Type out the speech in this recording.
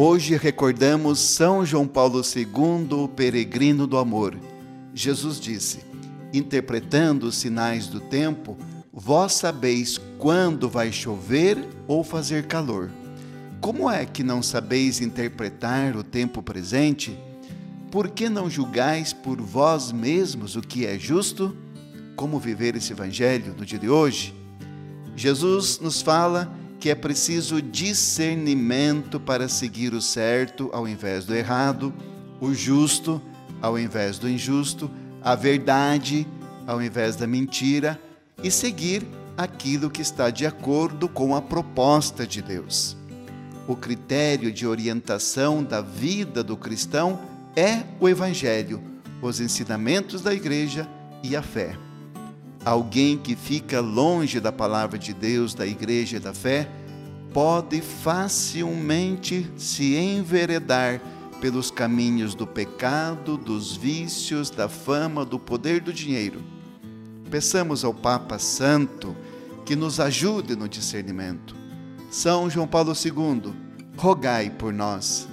Hoje recordamos São João Paulo II, o peregrino do amor. Jesus disse, interpretando os sinais do tempo, vós sabeis quando vai chover ou fazer calor. Como é que não sabeis interpretar o tempo presente? Por que não julgais por vós mesmos o que é justo? Como viver esse evangelho no dia de hoje? Jesus nos fala que é preciso discernimento para seguir o certo ao invés do errado, o justo ao invés do injusto, a verdade ao invés da mentira e seguir aquilo que está de acordo com a proposta de Deus. O critério de orientação da vida do cristão é o Evangelho, os ensinamentos da Igreja e a fé. Alguém que fica longe da palavra de Deus, da igreja e da fé, pode facilmente se enveredar pelos caminhos do pecado, dos vícios, da fama, do poder do dinheiro. Peçamos ao Papa Santo que nos ajude no discernimento. São João Paulo II, rogai por nós.